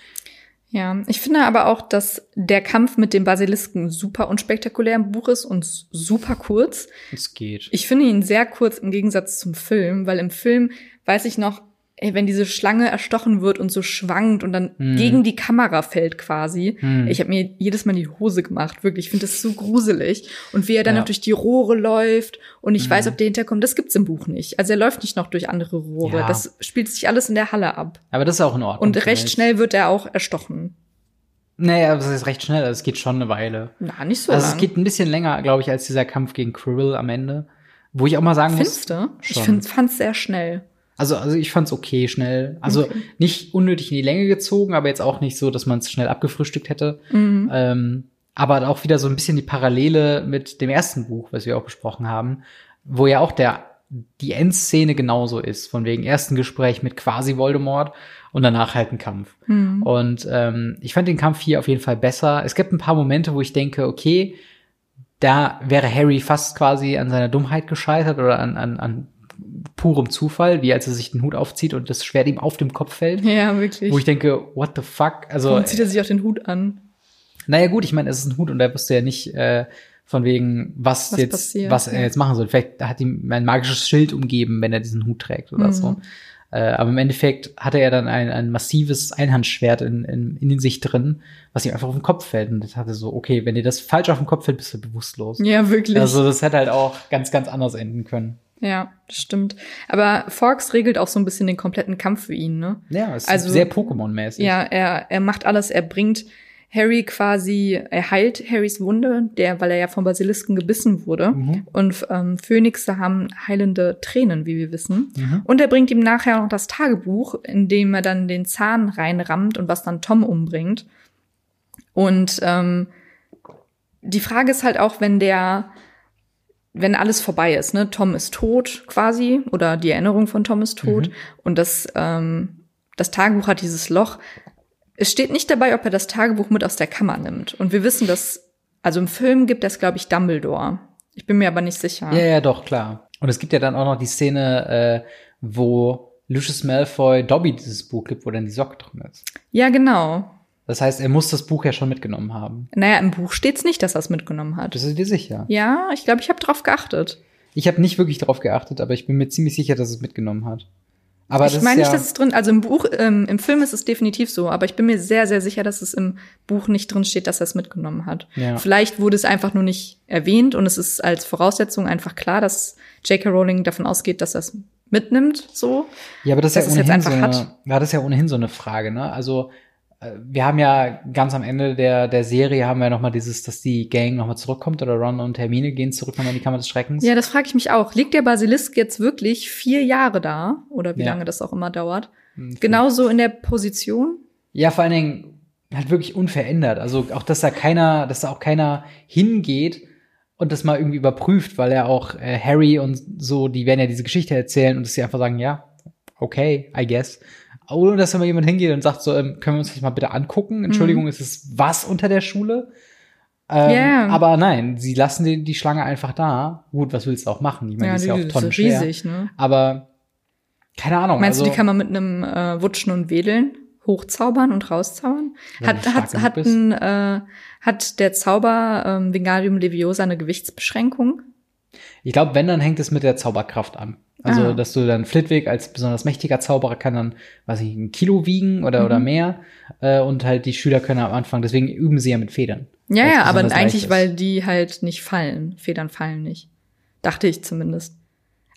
Ja, ich finde aber auch, dass der Kampf mit dem Basilisken super unspektakulär im Buch ist und super kurz. Es geht. Ich finde ihn sehr kurz im Gegensatz zum Film, weil im Film weiß ich noch, ey, wenn diese Schlange erstochen wird und so schwankt und dann Hm. gegen die Kamera fällt quasi. Hm. Ich habe mir jedes Mal die Hose gemacht, wirklich. Ich finde das so gruselig. Und wie er dann Ja. noch durch die Rohre läuft und ich Hm. weiß, ob der hinterkommt, das gibt's im Buch nicht. Also er läuft nicht noch durch andere Rohre. Ja. Das spielt sich alles in der Halle ab. Aber das ist auch in Ordnung. Und recht ich. schnell wird er auch erstochen. Naja, das ist recht schnell. Also es geht schon eine Weile. Na, nicht so also lang. es geht ein bisschen länger, glaube ich, als dieser Kampf gegen Quirrell am Ende. Wo ich auch mal sagen muss. Du? Ich Schon. find, fand's sehr schnell. Also, also ich fand's okay schnell. Also Okay. nicht unnötig in die Länge gezogen, aber jetzt auch nicht so, dass man es schnell abgefrühstückt hätte. Mhm. Ähm, aber auch wieder so ein bisschen die Parallele mit dem ersten Buch, was wir auch besprochen haben, wo ja auch der die Endszene genauso ist, von wegen ersten Gespräch mit quasi Voldemort und danach halt ein Kampf. Mhm. Und ähm, ich fand den Kampf hier auf jeden Fall besser. Es gibt ein paar Momente, wo ich denke, okay, da wäre Harry fast quasi an seiner Dummheit gescheitert oder an, an, an purem Zufall, wie als er sich den Hut aufzieht und das Schwert ihm auf dem Kopf fällt. Ja, wirklich. Wo ich denke, what the fuck? Also, Warum zieht er sich auch den Hut an? naja gut, ich meine, es ist ein Hut und er wusste ja nicht äh, von wegen, was, Was jetzt, passiert, was er ja. jetzt machen soll. Vielleicht hat ihm ein magisches Schild umgeben, wenn er diesen Hut trägt oder Mhm. so. Äh, aber im Endeffekt hatte er dann ein, ein massives Einhandschwert in, in, in sich drin, was ihm einfach auf den Kopf fällt. Und das hatte so, okay, wenn dir das falsch auf den Kopf fällt, bist du bewusstlos. Ja, wirklich. Also das hätte halt auch ganz, ganz anders enden können. Ja, das stimmt. Aber Forks regelt auch so ein bisschen den kompletten Kampf für ihn, ne? Ja, es Also- ist sehr Pokémon-mäßig. Ja, er, er macht alles, er bringt, Harry quasi, er heilt Harrys Wunde, der, weil er ja vom Basilisken gebissen wurde. Mhm. Und ähm, Phönixe haben heilende Tränen, wie wir wissen. Mhm. Und er bringt ihm nachher noch das Tagebuch, in dem er dann den Zahn reinrammt und was dann Tom umbringt. Und ähm, die Frage ist halt auch, wenn der, wenn alles vorbei ist, ne, Tom ist tot quasi, oder die Erinnerung von Tom ist tot, Mhm. und das, ähm, das Tagebuch hat dieses Loch. Es steht nicht dabei, ob er das Tagebuch mit aus der Kammer nimmt. Und wir wissen, dass, also im Film gibt es, glaube ich, Dumbledore. Ich bin mir aber nicht sicher. Ja, ja, doch, klar. Und es gibt ja dann auch noch die Szene, äh, wo Lucius Malfoy Dobby dieses Buch gibt, wo dann die Socke drin ist. Ja, genau. Das heißt, er muss das Buch ja schon mitgenommen haben. Naja, im Buch steht's nicht, dass er es mitgenommen hat. Bist du dir sicher? Ja, ich glaube, ich habe drauf geachtet. Ich habe nicht wirklich darauf geachtet, aber ich bin mir ziemlich sicher, dass es mitgenommen hat. Aber ich meine nicht, ja, dass es drin, also im Buch, ähm, im Film ist es definitiv so, aber ich bin mir sehr, sehr sicher, dass es im Buch nicht drin steht, dass er es mitgenommen hat. Ja. Vielleicht wurde es einfach nur nicht erwähnt und es ist als Voraussetzung einfach klar, dass J.K. Rowling davon ausgeht, dass er es mitnimmt, so. ja, aber das ist dass ja es jetzt ohnehin so eine, hat. ja, das ist ja ohnehin so eine Frage, ne? Also wir haben ja ganz am Ende der, der Serie haben wir noch mal dieses, dass die Gang noch mal zurückkommt oder Ron und Hermine gehen zurück nochmal in die Kammer des Schreckens. Ja, das frage ich mich auch. Liegt der Basilisk jetzt wirklich vier Jahre da? Oder wie Ja. lange das auch immer dauert? Hm, Genauso in der Position? Ja, vor allen Dingen halt wirklich unverändert. Also auch, dass da keiner, dass da auch keiner hingeht und das mal irgendwie überprüft, weil er auch äh, Harry und so, die werden ja diese Geschichte erzählen und dass sie einfach sagen, ja, okay, I guess. Ohne dass da mal jemand hingeht und sagt so, ähm, können wir uns das mal bitte angucken? Entschuldigung, ist es was unter der Schule? Ähm, Ja. Aber nein, sie lassen die, die Schlange einfach da. Gut, was willst du auch machen? Ich meine, die ist ja auch ist Tonnen schwer. riesig, ne? Aber keine Ahnung. Meinst also, du, die kann man mit einem äh, Wutschen und Wedeln hochzaubern und rauszaubern? Hat, hat, hat, ein, äh, hat der Zauber ähm, Vingadium Leviosa eine Gewichtsbeschränkung? Ich glaube, wenn, dann hängt es mit der Zauberkraft an. Also, Ah. dass du dann Flitwick als besonders mächtiger Zauberer kann dann, weiß ich, ein Kilo wiegen oder, Mhm. oder mehr. Äh, und halt die Schüler können am Anfang, deswegen üben sie ja mit Federn. Ja, ja, aber eigentlich, weil die halt nicht fallen. Federn fallen nicht. Dachte ich zumindest.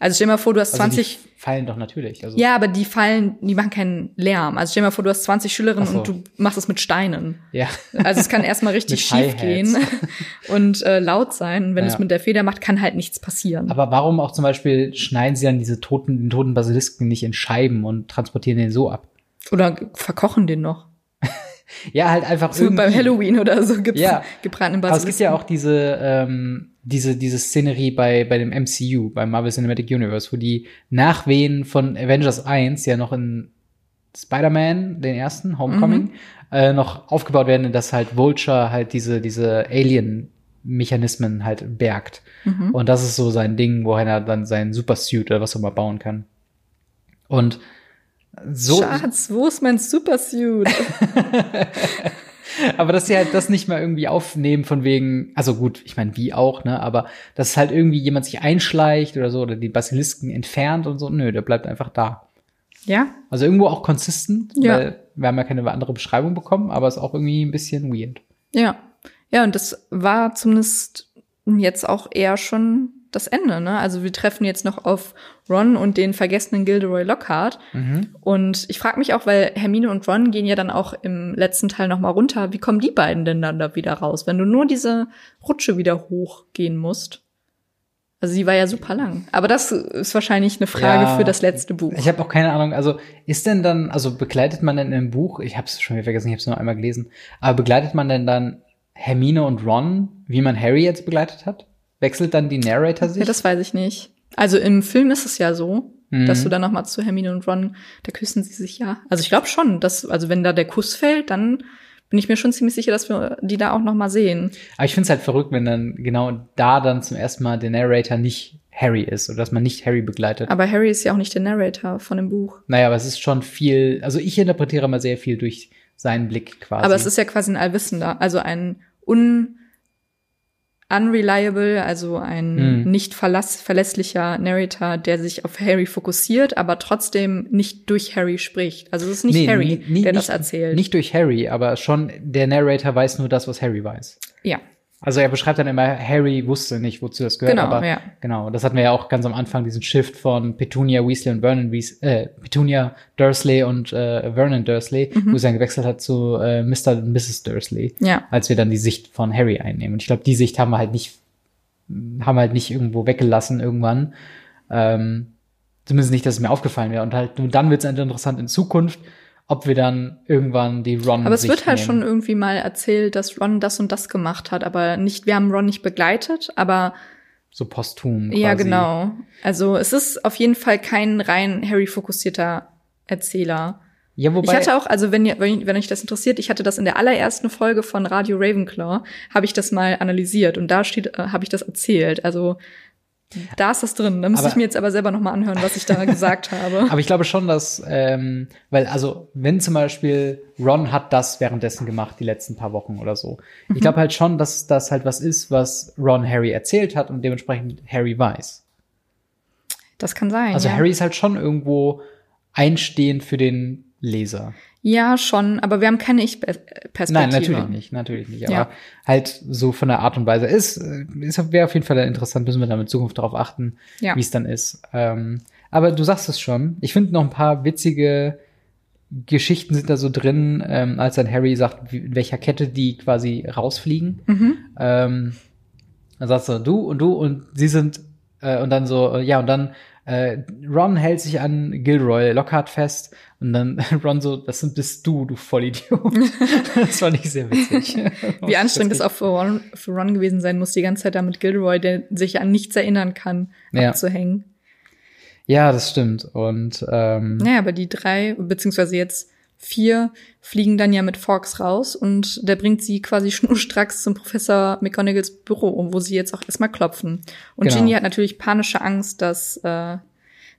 Also stell dir mal vor, du hast Also 20. Die fallen doch natürlich. Also, ja, aber die fallen, die machen keinen Lärm. Also stell dir mal vor, du hast 20 Schülerinnen so. und du machst es mit Steinen. ja. Also es kann erstmal richtig schief gehen und äh, laut sein. Wenn Ja. es mit der Feder macht, kann halt nichts passieren. Aber warum auch zum Beispiel schneiden sie dann diese toten, den toten Basilisken nicht in Scheiben und transportieren den so ab? Oder verkochen den noch. Ja, halt einfach So beim Halloween oder so gibt's Ja. gebrannten Aber es gibt ja Basilisken. auch diese, ähm, diese, diese Szenerie bei, bei dem MCU, beim Marvel Cinematic Universe, wo die Nachwehen von Avengers 1 ja noch in Spider-Man, den ersten, Homecoming, äh, noch aufgebaut werden, dass halt Vulture halt diese, diese Alien-Mechanismen halt bergt. Mhm. Und das ist so sein Ding, wohin er dann seinen Supersuit oder was auch immer bauen kann. Und so, Schatz, wo ist mein Supersuit? aber dass sie halt das nicht mal irgendwie aufnehmen von wegen, also gut, ich meine, wie auch, ne, aber dass halt irgendwie jemand sich einschleicht oder so oder die Basilisken entfernt und so, nö, der bleibt einfach da. ja, Also irgendwo auch consistent, Ja. weil wir haben ja keine andere Beschreibung bekommen, aber ist auch irgendwie ein bisschen weird. ja. Ja, und das war zumindest jetzt auch eher schon das Ende, ne? Also wir treffen jetzt noch auf Ron und den vergessenen Gilderoy Lockhart. Mhm. Und ich frage mich auch, weil Hermine und Ron gehen ja dann auch im letzten Teil noch mal runter. Wie kommen die beiden denn dann da wieder raus, wenn du nur diese Rutsche wieder hochgehen musst? Also sie war ja super lang. Aber das ist wahrscheinlich eine Frage Ja. für das letzte Buch. Ich habe auch keine Ahnung, also ist denn dann, also begleitet man denn im Buch, ich habe es schon wieder vergessen, ich habe es nur einmal gelesen, aber begleitet man denn dann Hermine und Ron, wie man Harry jetzt begleitet hat? Wechselt dann die Narrator sich? ja, das weiß ich nicht. Also im Film ist es ja so, Mhm. dass du dann noch mal zu Hermine und Ron, da küssen sie sich ja. Also ich glaube schon, dass also wenn da der Kuss fällt, dann bin ich mir schon ziemlich sicher, dass wir die da auch noch mal sehen. Aber ich finde es halt verrückt, wenn dann genau da dann zum ersten Mal der Narrator nicht Harry ist oder dass man nicht Harry begleitet. Aber Harry ist ja auch nicht der Narrator von dem Buch. naja, aber es ist schon viel, also ich interpretiere mal sehr viel durch seinen Blick quasi. Aber es ist ja quasi ein Allwissender, also ein un unreliable, also ein Mhm. nicht verlässlicher Narrator, der sich auf Harry fokussiert, aber trotzdem nicht durch Harry spricht. Also es ist nicht Nee, Harry, der das nicht- erzählt. Nicht durch Harry, aber schon der Narrator weiß nur das, was Harry weiß. ja. Also er beschreibt dann immer, Harry wusste nicht, wozu das gehört. Genau, aber ja. genau, das hatten wir ja auch ganz am Anfang, diesen Shift von Petunia Weasley und Vernon Weasley, äh, Petunia Dursley und äh, Vernon Dursley, Mhm. wo sie dann gewechselt hat zu äh, Mr. und Mrs. Dursley, Ja. als wir dann die Sicht von Harry einnehmen. Und ich glaube, die Sicht haben wir halt nicht, haben wir halt nicht irgendwo weggelassen irgendwann. Ähm, zumindest nicht, dass es mir aufgefallen wäre. Und halt, und dann wird es interessant in Zukunft, ob wir dann irgendwann die Ron Aber es wird halt nehmen. schon irgendwie mal erzählt, dass Ron das und das gemacht hat, aber nicht, wir haben Ron nicht begleitet, aber so posthum. ja, quasi. genau. Also es ist auf jeden Fall kein rein Harry-fokussierter Erzähler. Ja, wobei, ich hatte auch, also wenn ihr, wenn, wenn euch das interessiert, ich hatte das in der allerersten Folge von Radio Ravenclaw, habe ich das mal analysiert und da steht, äh, habe ich das erzählt. Also da ist das drin. Da müsste ich mir jetzt aber selber noch mal anhören, was ich da gesagt habe. Aber ich glaube schon, dass, ähm, weil, also, wenn zum Beispiel Ron hat das währenddessen gemacht, die letzten paar Wochen oder so. Ich glaube halt schon, dass das halt was ist, was Ron Harry erzählt hat und dementsprechend Harry weiß. Das kann sein. Also ja. Harry ist halt schon irgendwo einstehend für den Leser. Ja, schon, aber wir haben keine Ich-Perspektive. Nein, natürlich nicht, natürlich nicht. Aber Ja. halt so von der Art und Weise ist, ist wäre auf jeden Fall interessant, müssen wir dann in Zukunft darauf achten, Ja. wie es dann ist. Ähm, aber du sagst es schon. Ich finde noch ein paar witzige Geschichten sind da so drin, ähm, als dann Harry sagt, in welcher Kette die quasi rausfliegen. Mhm. Ähm, dann sagst du, du und du und sie sind, äh, und dann so, ja, und dann äh, Ron hält sich an Gilroy Lockhart fest und dann Ron so, das sind bist du, du Vollidiot. das fand ich sehr witzig. Wie anstrengend das auch für Ron, für Ron gewesen sein muss, die ganze Zeit da mit Gilroy, der sich an nichts erinnern kann, Ja. abzuhängen. Ja, das stimmt. Und ähm, Naja, aber die drei, beziehungsweise jetzt vier, fliegen dann ja mit Fawkes raus und der bringt sie quasi schnurstracks zum Professor McGonagalls Büro, wo sie jetzt auch erstmal klopfen. Und Genau. Ginny hat natürlich panische Angst, dass äh,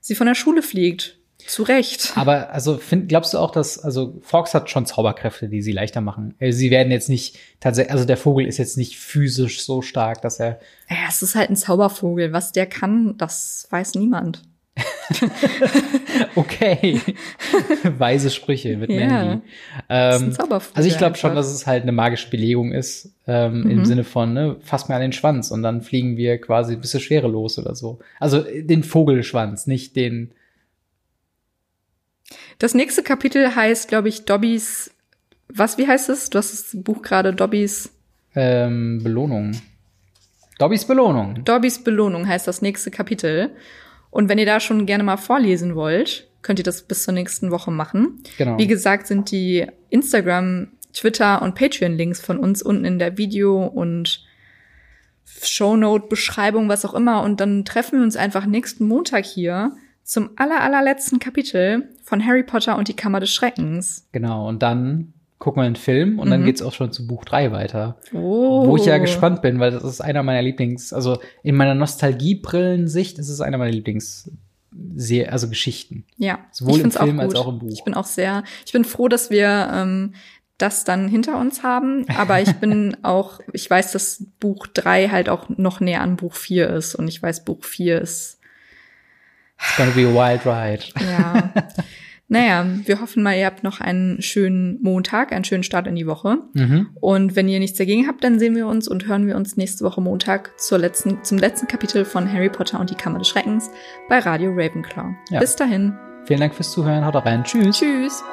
sie von der Schule fliegt. Zu Recht. Aber also find, glaubst du auch, dass also Fox hat schon Zauberkräfte, die sie leichter machen? Äh, Sie werden jetzt nicht tatsächlich, also der Vogel ist jetzt nicht physisch so stark, dass er Ja, es ist halt ein Zaubervogel. Was der kann, das weiß niemand. okay weise Sprüche mit Ja. Mandy. Das ist ein Ähm, also ich glaube schon, dass es halt eine magische Belegung ist ähm, Mhm. im Sinne von ne, fass mir an den Schwanz und dann fliegen wir quasi ein bisschen schwerelos oder so. Also äh, den Vogelschwanz, nicht den. Das nächste Kapitel heißt, glaube ich, Dobbys. Was, wie heißt es? Du hast das Buch gerade Dobbys. Ähm, Belohnung. Dobbys Belohnung. Dobbys Belohnung heißt das nächste Kapitel. Und wenn ihr da schon gerne mal vorlesen wollt, könnt ihr das bis zur nächsten Woche machen. Genau. Wie gesagt, sind die Instagram, Twitter und Patreon-Links von uns unten in der Video- und Shownote-Beschreibung, was auch immer. Und dann treffen wir uns einfach nächsten Montag hier zum aller, allerletzten Kapitel von Harry Potter und die Kammer des Schreckens. Genau. Und dann gucken wir einen Film und dann Mhm. geht's auch schon zu Buch drei weiter. Oh. Wo ich ja gespannt bin, weil das ist einer meiner Lieblings, also in meiner Nostalgiebrillensicht ist es einer meiner Lieblings, sehr, also Geschichten. Ja, Sowohl im Film als auch im Buch. Ich bin auch sehr, ich bin froh, dass wir ähm, das dann hinter uns haben. Aber ich bin auch, ich weiß, dass Buch drei halt auch noch näher an Buch vier ist. Und ich weiß, Buch vier ist, It's gonna be a wild ride. ja. naja, wir hoffen mal, ihr habt noch einen schönen Montag, einen schönen Start in die Woche. Mhm. Und wenn ihr nichts dagegen habt, dann sehen wir uns und hören wir uns nächste Woche Montag zur letzten, zum letzten Kapitel von Harry Potter und die Kammer des Schreckens bei Radio Ravenclaw. Ja. Bis dahin. Vielen Dank fürs Zuhören. Haut rein. Tschüss. Tschüss.